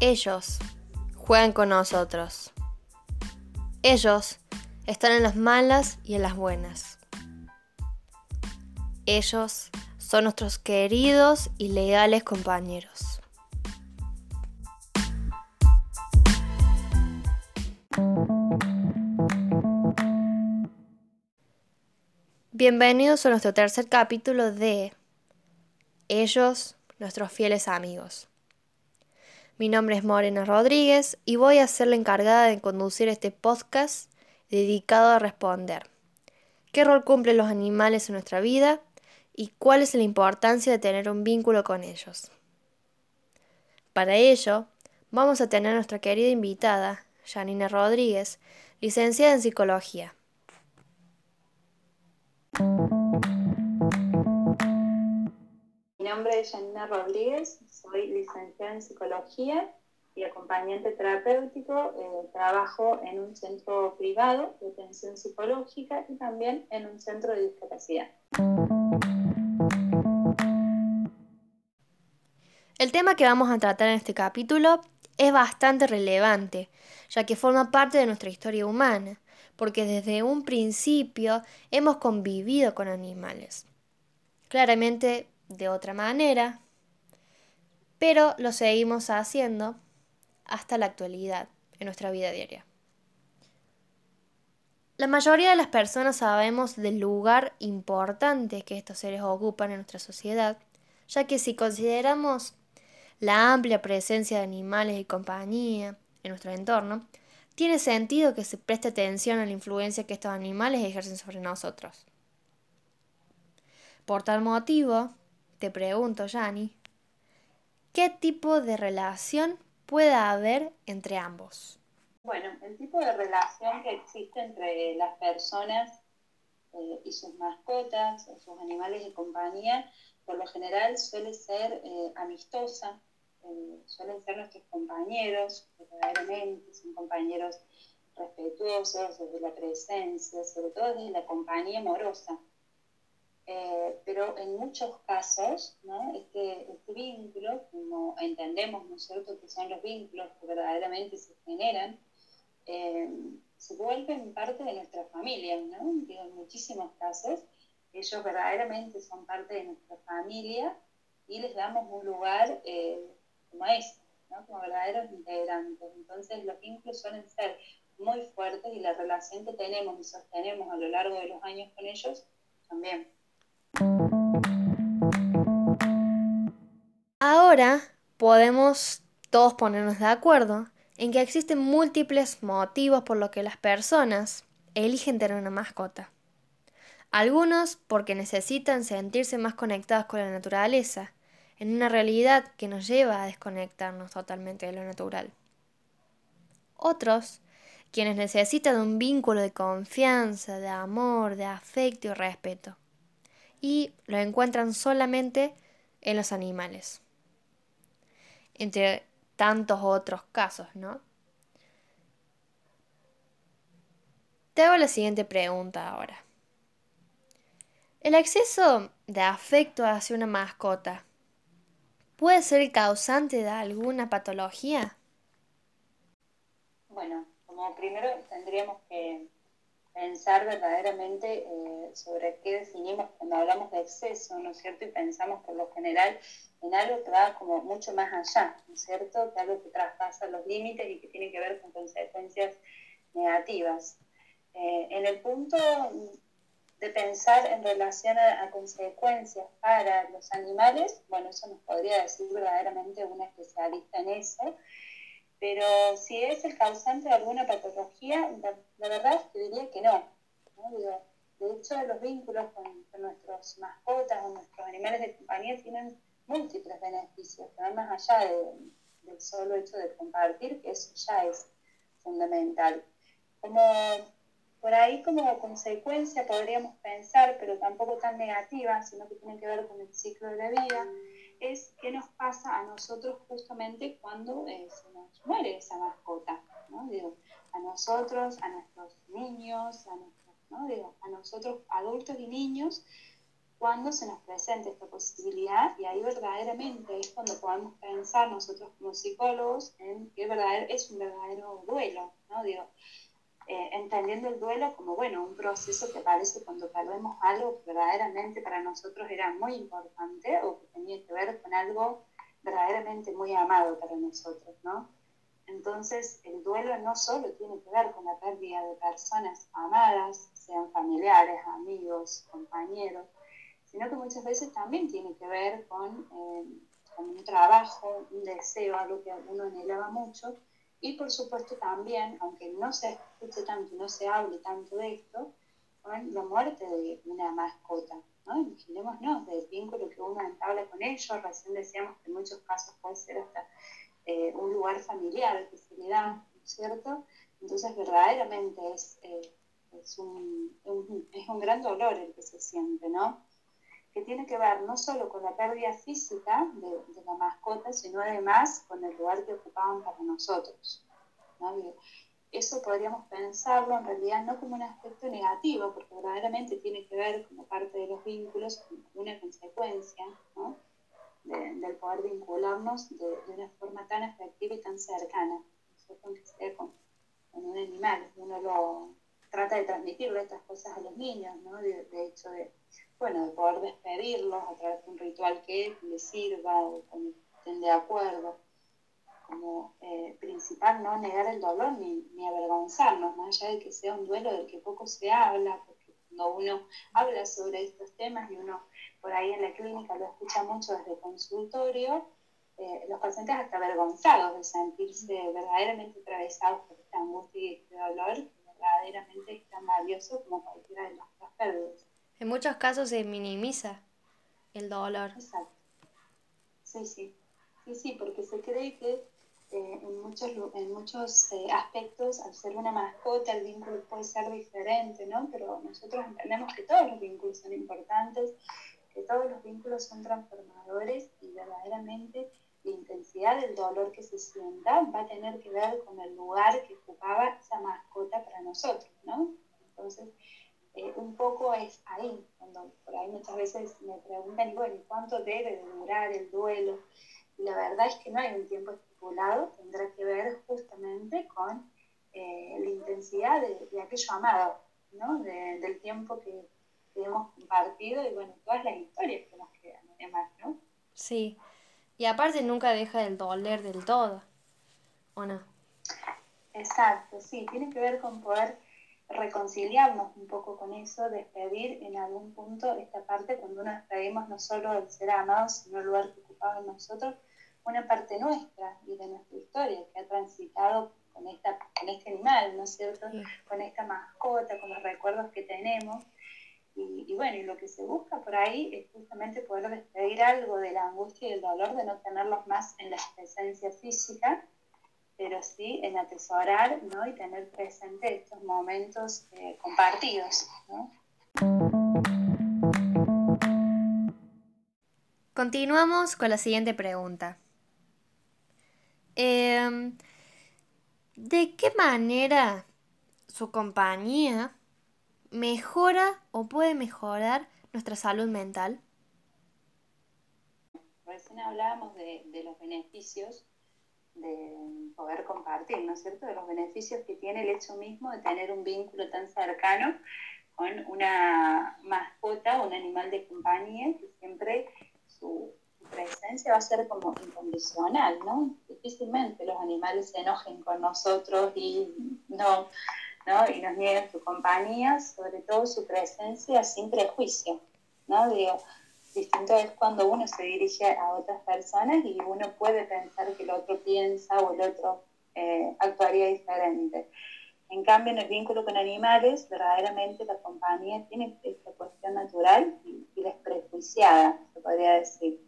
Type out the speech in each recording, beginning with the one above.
Ellos juegan con nosotros. Ellos están en las malas y en las buenas. Ellos son nuestros queridos y leales compañeros. Bienvenidos a nuestro tercer capítulo de Ellos, nuestros fieles amigos. Mi nombre es Morena Rodríguez y voy a ser la encargada de conducir este podcast dedicado a responder qué rol cumplen los animales en nuestra vida y cuál es la importancia de tener un vínculo con ellos. Para ello, vamos a tener a nuestra querida invitada, Janina Rodríguez, licenciada en psicología. Mi nombre es Janina Rodríguez, soy licenciada en psicología y acompañante terapéutico. Eh, trabajo en un centro privado de atención psicológica y también en un centro de discapacidad. El tema que vamos a tratar en este capítulo es bastante relevante, ya que forma parte de nuestra historia humana, porque desde un principio hemos convivido con animales. Claramente de otra manera, pero lo seguimos haciendo hasta la actualidad en nuestra vida diaria. La mayoría de las personas sabemos del lugar importante que estos seres ocupan en nuestra sociedad, ya que si consideramos la amplia presencia de animales y compañía en nuestro entorno, tiene sentido que se preste atención a la influencia que estos animales ejercen sobre nosotros. Por tal motivo, te pregunto, Yani, ¿qué tipo de relación puede haber entre ambos? Bueno, el tipo de relación que existe entre las personas eh, y sus mascotas o sus animales de compañía, por lo general suele ser eh, amistosa, eh, suelen ser nuestros compañeros, verdaderamente, son compañeros respetuosos desde la presencia, sobre todo desde la compañía amorosa. Eh, pero en muchos casos, este, este, vínculo, como entendemos, ¿no es cierto?, que son los vínculos que verdaderamente se generan, eh, se vuelven parte de nuestra familia, ¿no? en muchísimos casos, ellos verdaderamente son parte de nuestra familia y les damos un lugar eh, como este, ¿no? como verdaderos integrantes. Entonces los vínculos suelen ser muy fuertes y la relación que tenemos y sostenemos a lo largo de los años con ellos también. Ahora podemos todos ponernos de acuerdo en que existen múltiples motivos por los que las personas eligen tener una mascota. Algunos porque necesitan sentirse más conectados con la naturaleza, en una realidad que nos lleva a desconectarnos totalmente de lo natural. Otros, quienes necesitan un vínculo de confianza, de amor, de afecto y respeto y lo encuentran solamente en los animales. Entre tantos otros casos, ¿no? Te hago la siguiente pregunta ahora. ¿El exceso de afecto hacia una mascota puede ser el causante de alguna patología? Bueno, como primero tendríamos que pensar verdaderamente eh, sobre qué definimos cuando hablamos de exceso, ¿no es cierto? Y pensamos por lo general en algo que va como mucho más allá, ¿no es cierto? Que algo que traspasa los límites y que tiene que ver con consecuencias negativas. Eh, en el punto de pensar en relación a, consecuencias para los animales, bueno, eso nos podría decir verdaderamente una especialista en eso, pero si es el causante de alguna patología, la, verdad que diría que no. de hecho, los vínculos con, nuestras mascotas o nuestros animales de compañía tienen múltiples beneficios, que más allá del solo hecho de compartir, que eso ya es fundamental. Como por ahí como consecuencia podríamos pensar, pero tampoco tan negativa, sino que tiene que ver con el ciclo de la vida, es qué nos pasa a nosotros justamente cuando eh, se nos muere esa mascota, ¿no? Digo, a nosotros, a nuestros niños, a, nuestros, ¿no? Digo, a nosotros adultos y niños, cuando se nos presenta esta posibilidad y ahí verdaderamente es cuando podemos pensar nosotros como psicólogos en que es un verdadero duelo, ¿no? Digo, eh, entendiendo el duelo como, bueno, un proceso que parece cuando perdemos algo que verdaderamente para nosotros era muy importante o que tenía algo verdaderamente muy amado para nosotros, ¿no? Entonces, el duelo no solo tiene que ver con la pérdida de personas amadas, sean familiares, amigos, compañeros, sino que muchas veces también tiene que ver con, eh, con un trabajo, un deseo, algo que uno anhelaba mucho, y por supuesto también, aunque no se escuche tanto, no se hable tanto de esto, con la muerte de una mascota. ¿No? Imaginémonos del vínculo que uno entabla con ellos. Recién decíamos que en muchos casos puede ser hasta eh, un lugar familiar que se le da, ¿no es cierto? Entonces verdaderamente es, eh, es, un, es un gran dolor el que se siente, ¿no? que tiene que ver no solo con la pérdida física de, la mascota, sino además con el lugar que ocupaban para nosotros. Eso podríamos pensarlo en realidad no como un aspecto negativo, porque verdaderamente tiene que ver como parte de los vínculos, como una consecuencia del poder vincularnos de, una forma tan efectiva y tan cercana, con, un animal. Uno lo trata de transmitirle estas cosas a los niños, ¿no? de, hecho de bueno, de poder despedirlos a través de un ritual que les sirva o que estén de acuerdo. Como eh, principal, no negar el dolor ni, ni, avergonzarnos, más allá de que sea un duelo del que poco se habla, porque cuando uno habla sobre estos temas y uno por ahí en la clínica lo escucha mucho desde el consultorio, eh, los pacientes hasta avergonzados de sentirse verdaderamente atravesados por esta angustia y este dolor, que verdaderamente es tan valioso como cualquiera de las pérdidas. En muchos casos se minimiza el dolor. Exacto. Sí, sí. Sí, sí, porque se cree que eh, en muchos, en muchos eh, aspectos, al ser una mascota, el vínculo puede ser diferente, ¿no? Pero nosotros entendemos que todos los vínculos son importantes, que todos los vínculos son transformadores y verdaderamente la intensidad del dolor que se sienta va a tener que ver con el lugar que ocupaba esa mascota para nosotros, ¿no? Entonces, eh, un poco es ahí, cuando por ahí muchas veces me preguntan, bueno, ¿cuánto debe de durar el duelo? Y la verdad es que no hay un tiempo tendrá que ver justamente con eh, la intensidad de, aquello amado, ¿no? del tiempo que, hemos compartido y bueno, todas las historias que nos quedan además, ¿no? Sí, y aparte nunca deja del doler del todo, ¿o no? Exacto, sí, tiene que ver con poder reconciliarnos un poco con eso, despedir en algún punto esta parte cuando nos despedimos no solo del ser amado, sino el lugar que ocupaba en nosotros, una parte nuestra y de nuestra historia que ha transitado con, esta, con este animal, ¿no es cierto? Con esta mascota, con los recuerdos que tenemos. Y, y, bueno, y lo que se busca por ahí es justamente poder despedir algo de la angustia y el dolor de no tenerlos más en la presencia física, pero sí en atesorar ¿no? y tener presente estos momentos eh, compartidos. ¿no? Continuamos con la siguiente pregunta. Em, ¿De qué manera su compañía mejora o puede mejorar nuestra salud mental? Recién hablábamos de, de los beneficios de poder compartir, ¿no es cierto?, de los beneficios que tiene el hecho mismo de tener un vínculo tan cercano con una mascota, un animal de compañía, que siempre su presencia va a ser como incondicional, ¿no? Difícilmente los animales se enojen con nosotros y no, ¿no? y nos nieguen su compañía, sobre todo su presencia sin prejuicio, ¿no? Digo, Distinto es cuando uno se dirige a otras personas y uno puede pensar que el otro piensa o el otro eh, actuaría diferente. En cambio, en el vínculo con animales, verdaderamente la compañía tiene esta cuestión natural y, desprejuiciada, se podría decir.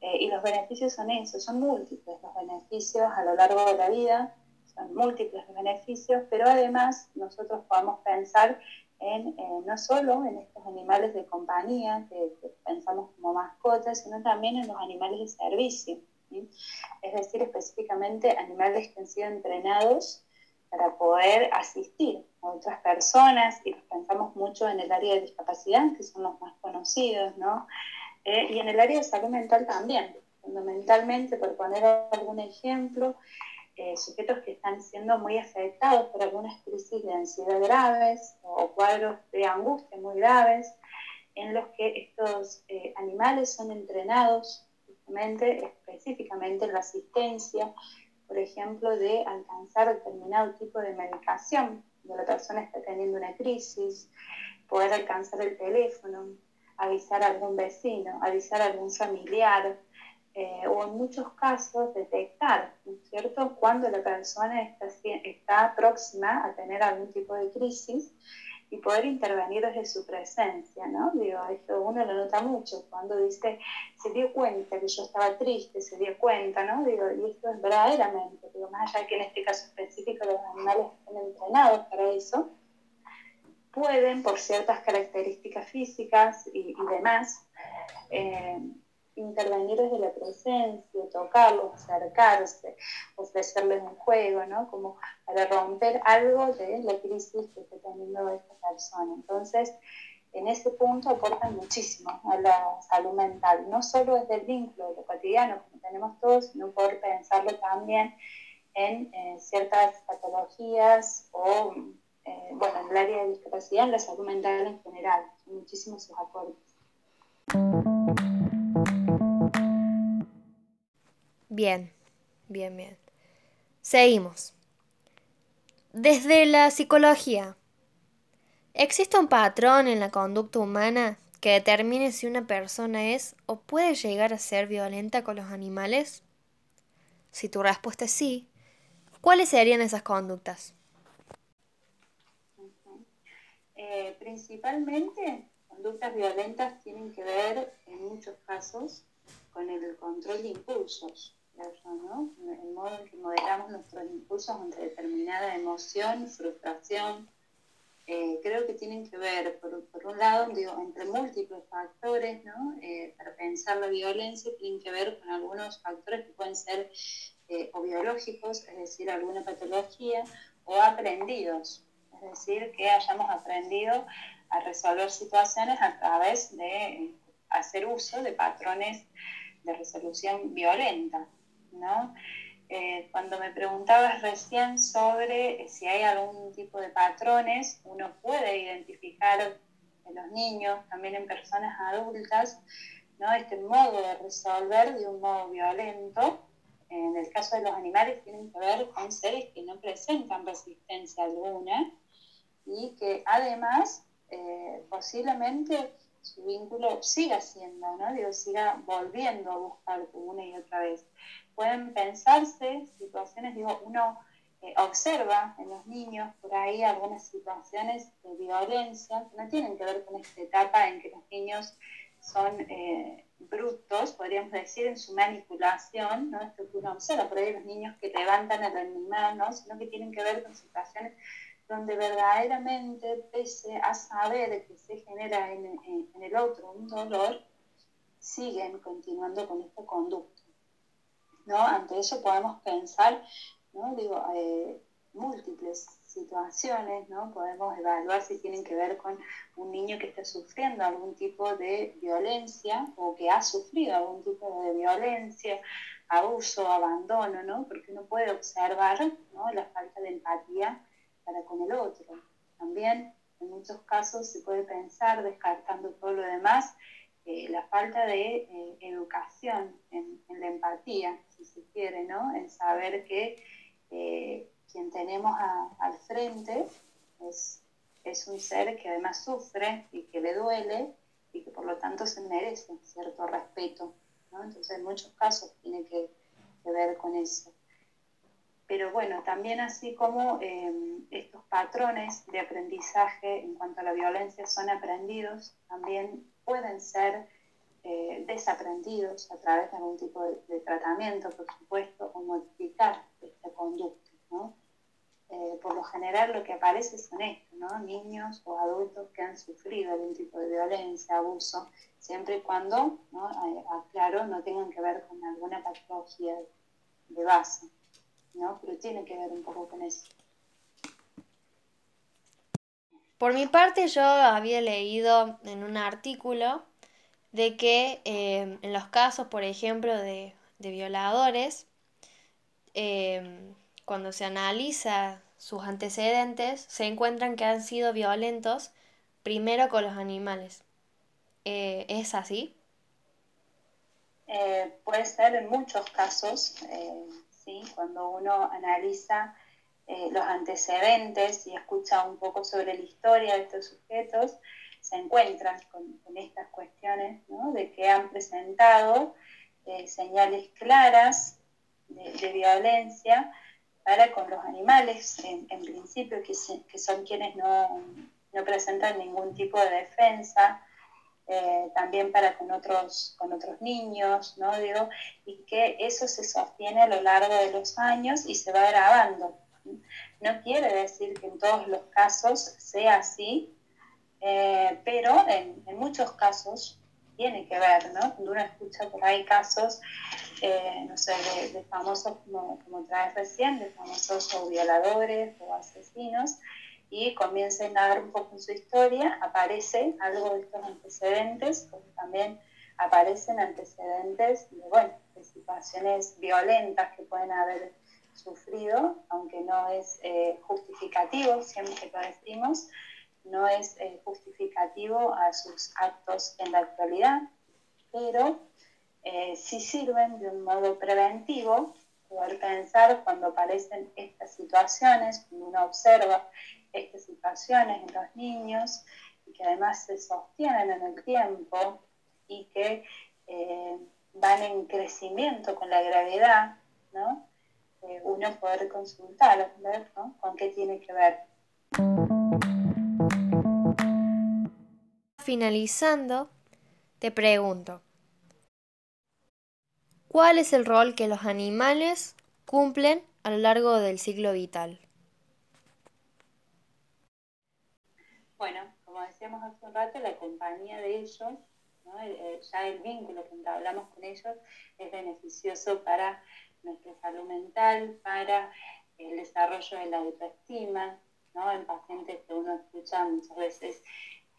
Eh, y los beneficios son esos, son múltiples los beneficios a lo largo de la vida, son múltiples los beneficios, pero además nosotros podemos pensar en, eh, no solo en estos animales de compañía que, pensamos como mascotas, sino también en los animales de servicio. Es decir, específicamente animales que han sido entrenados para poder asistir a otras personas, y pensamos mucho en el área de discapacidad, que son los más conocidos, ¿no? Eh, y en el área de salud mental también, fundamentalmente, por poner algún ejemplo, eh, sujetos que están siendo muy afectados por algunas crisis de ansiedad graves o cuadros de angustia muy graves, en los que estos eh, animales son entrenados justamente, específicamente en la asistencia, por ejemplo, de alcanzar determinado tipo de medicación cuando la persona está teniendo una crisis, poder alcanzar el teléfono, avisar a algún vecino, avisar a algún familiar, eh, o en muchos casos detectar, ¿no es cierto?, cuando la persona está, está próxima a tener algún tipo de crisis y poder intervenir desde su presencia, ¿no? Digo, esto uno lo nota mucho cuando dice, se dio cuenta que yo estaba triste, se dio cuenta, ¿no? Digo, y esto es verdaderamente, digo, más allá de que en este caso específico los animales estén entrenados para eso, pueden, por ciertas características físicas y, y demás, eh, intervenir desde la presencia, tocarlos, acercarse, ofrecerles un juego, ¿no? Como para romper algo de la crisis que está teniendo esta persona. Entonces, en ese punto aportan muchísimo a la salud mental, no solo desde el vínculo de lo cotidiano, como tenemos todos, sino por pensarlo también en eh, ciertas patologías o, eh, bueno, en el área de discapacidad, en la salud mental en general. muchísimos sus. Bien, bien, bien. Seguimos. Desde la psicología, ¿existe un patrón en la conducta humana que determine si una persona es o puede llegar a ser violenta con los animales? Si tu respuesta es sí, ¿cuáles serían esas conductas? Eh, principalmente, conductas violentas tienen que ver, en muchos casos, con el control de impulsos. El modo en que modelamos nuestros impulsos ante determinada emoción, frustración, eh, creo que tienen que ver, por, un lado, digo, entre múltiples factores, ¿no? Eh, para pensar la violencia, tienen que ver con algunos factores que pueden ser eh, o biológicos, es decir, alguna patología, o aprendidos, es decir, que hayamos aprendido a resolver situaciones a través de hacer uso de patrones de resolución violenta. ¿no? Eh, cuando me preguntabas recién sobre eh, si hay algún tipo de patrones, uno puede identificar en los niños, también en personas adultas, ¿no? este modo de resolver de un modo violento. En el caso de los animales tienen que ver con seres que no presentan resistencia alguna y que además eh, posiblemente su vínculo siga siendo, ¿no? Digo, siga volviendo a buscar una y otra vez pueden pensarse situaciones, digo, uno eh, observa en los niños por ahí algunas situaciones de violencia que no tienen que ver con esta etapa en que los niños son eh, brutos, podríamos decir, en su manipulación, ¿no? Esto que uno observa, por ahí los niños que levantan el animal, ¿no? Sino que tienen que ver con situaciones donde verdaderamente, pese a saber que se genera en, el otro un dolor, siguen continuando con esta conducta. ¿no? Ante eso podemos pensar, ¿no? Digo, eh, múltiples situaciones, ¿no? Podemos evaluar si tienen que ver con un niño que está sufriendo algún tipo de violencia o que ha sufrido algún tipo de violencia, abuso, abandono, ¿no? Porque uno puede observar, ¿no? La falta de empatía para con el otro. También en muchos casos se puede pensar, descartando todo lo demás, eh, la falta de eh, educación en, la empatía, si se quiere, ¿no? En saber que eh, quien tenemos al frente es, es un ser que además sufre y que le duele y que por lo tanto se merece cierto respeto, ¿no? Entonces en muchos casos tiene que, que ver con eso. Pero bueno, también así como estos patrones de aprendizaje en cuanto a la violencia son aprendidos, también pueden ser eh, desaprendidos a través de algún tipo de, tratamiento, por supuesto, o modificar esta conducta. ¿no? Eh, por lo general lo que aparece son estos, ¿no? niños o adultos que han sufrido algún tipo de violencia, abuso, siempre y cuando, ¿no? Eh, aclaro, no tengan que ver con alguna patología de base, ¿no? pero tiene que ver un poco con eso. Por mi parte, yo había leído en un artículo de que em, en los casos, por ejemplo, de, violadores, em, cuando se analiza sus antecedentes, se encuentran que han sido violentos primero con los animales. Eh, ¿Es así? Eh, puede ser en muchos casos, eh, ¿sí? cuando uno analiza los antecedentes y escucha un poco sobre la historia de estos sujetos, se encuentran con, estas cuestiones de que han presentado señales claras de, violencia para con los animales, en, principio, que, que, son quienes no, no presentan ningún tipo de defensa, eh, también para con otros, con otros niños, ¿no? Digo, y que eso se sostiene a lo largo de los años y se va grabando. No quiere decir que en todos los casos sea así, eh, pero en, muchos casos tiene que ver, ¿no? Cuando uno escucha por ahí casos, eh, no sé, de, famosos, como, como traes recién, de famosos o violadores o asesinos, y comienza a indagar un poco en su historia, aparece algo de estos antecedentes, como también aparecen antecedentes de, bueno, situaciones violentas que pueden haber sufrido, aunque no es eh, justificativo, siempre lo decimos, no es eh, justificativo a sus actos en la actualidad, pero eh, sí sirven de un modo preventivo poder pensar cuando aparecen estas situaciones, cuando uno observa estas situaciones en los niños y que además se sostienen en el tiempo y que eh, van en crecimiento con la gravedad, ¿no? Eh, uno poder consultar, ver con qué tiene que ver. Finalizando, te pregunto, ¿cuál es el rol que los animales cumplen a lo largo del ciclo vital? Bueno, como decíamos hace un rato, la compañía de ellos, ya el vínculo que hablamos con ellos es beneficioso para nuestra salud mental, para el desarrollo de la autoestima, ¿no? en pacientes que uno escucha muchas veces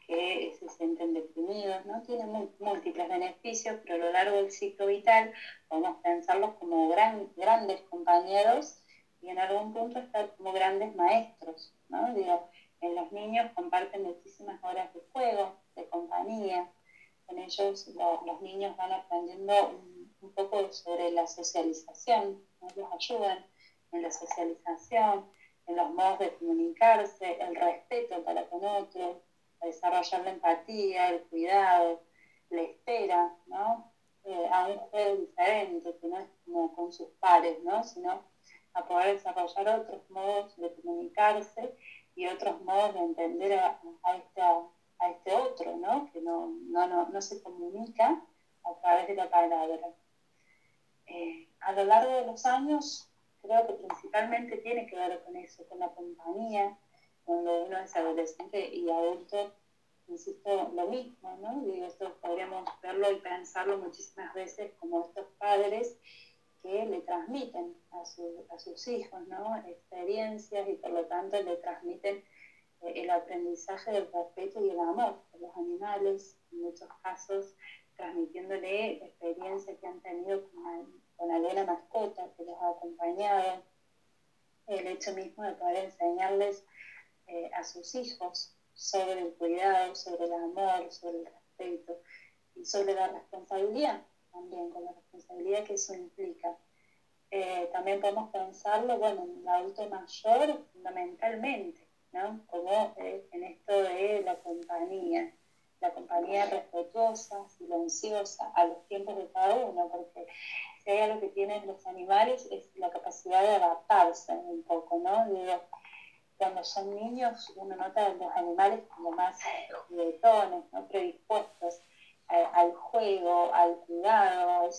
que se sienten deprimidos, ¿no? Tienen múltiples beneficios, pero a lo largo del ciclo vital podemos pensarlos como gran, grandes compañeros y en algún punto estar como grandes maestros, ¿no? Digo, en los niños comparten muchísimas horas de juego, de compañía. Con ellos los niños van aprendiendo un, poco sobre la socialización, ¿no? los ayudan en la socialización, en los modos de comunicarse, el respeto para con otros, a desarrollar la empatía, el cuidado, la espera, ¿no? Eh, a un juego diferente, que no es como con sus pares, ¿no? Sino a poder desarrollar otros modos de comunicarse y otros modos de entender a, este, a este, otro, ¿no? que no, no, no, se comunica a través de la palabra. Eh, a lo largo de los años, creo que principalmente tiene que ver con eso, con la compañía, cuando uno es adolescente y adulto, insisto, lo mismo, ¿no? Digo, esto podríamos verlo y pensarlo muchísimas veces como estos padres que le transmiten a, a sus hijos ¿no? experiencias y por lo tanto le transmiten eh, el aprendizaje del respeto y el amor por los animales, en muchos casos transmitiéndole experiencias que han tenido con, con alguna mascota que los ha acompañado, el hecho mismo de poder enseñarles eh, a sus hijos sobre el cuidado, sobre el amor, sobre el respeto y sobre la responsabilidad también, con la responsabilidad que eso implica. Eh, también podemos pensarlo, bueno, en el adulto mayor fundamentalmente, ¿no? Como eh, en esto de la compañía, la compañía respetuosa, silenciosa, a los tiempos de cada uno, porque si hay algo que tienen los animales es la capacidad de adaptarse un poco, ¿no? Cuando son niños uno nota a los animales como más juguetones, ¿no? predispuestos al juego, al cuidado,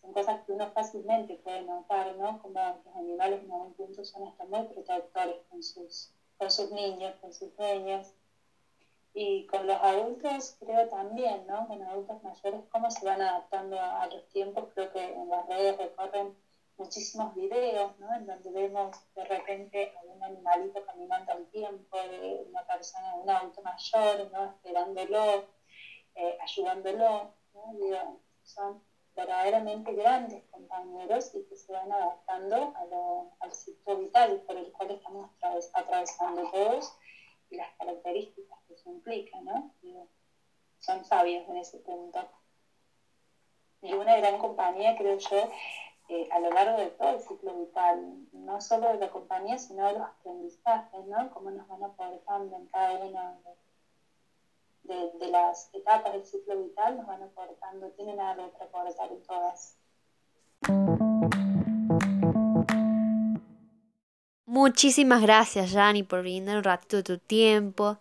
son cosas que uno fácilmente puede notar, ¿no? Como los animales en algún punto son hasta muy protectores con sus, con sus niños, con sus dueños. Y con los adultos creo también, ¿no? Con adultos mayores, cómo se van adaptando a, los tiempos. Creo que en las redes recorren muchísimos videos, ¿no? En donde vemos de repente a un animalito caminando al tiempo, de una persona, un auto mayor, ¿no? Esperándolo, eh, ayudándolo, ¿no? Digo, son verdaderamente grandes compañeros y que se van adaptando a lo, al ciclo vital por el cual estamos atravesando todos y las características que eso implica, ¿no? Digo, son sabios en ese punto. Y una gran compañía, creo yo, eh, a lo largo de todo el ciclo vital, no solo de la compañía, sino de los aprendizajes, ¿no? Cómo nos van aportando en cada una de, de, las etapas del ciclo vital, nos van aportando, tienen algo que aportar en todas. Muchísimas gracias, Yani, por brindar un ratito de tu tiempo.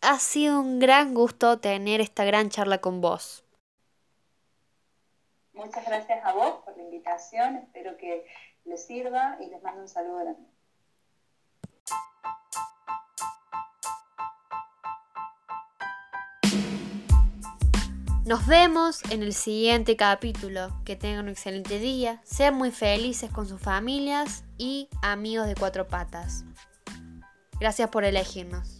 Ha sido un gran gusto tener esta gran charla con vos. Muchas gracias a vos por la invitación, espero que les sirva y les mando un saludo grande. Nos vemos en el siguiente capítulo. Que tengan un excelente día, sean muy felices con sus familias y amigos de cuatro patas. Gracias por elegirnos.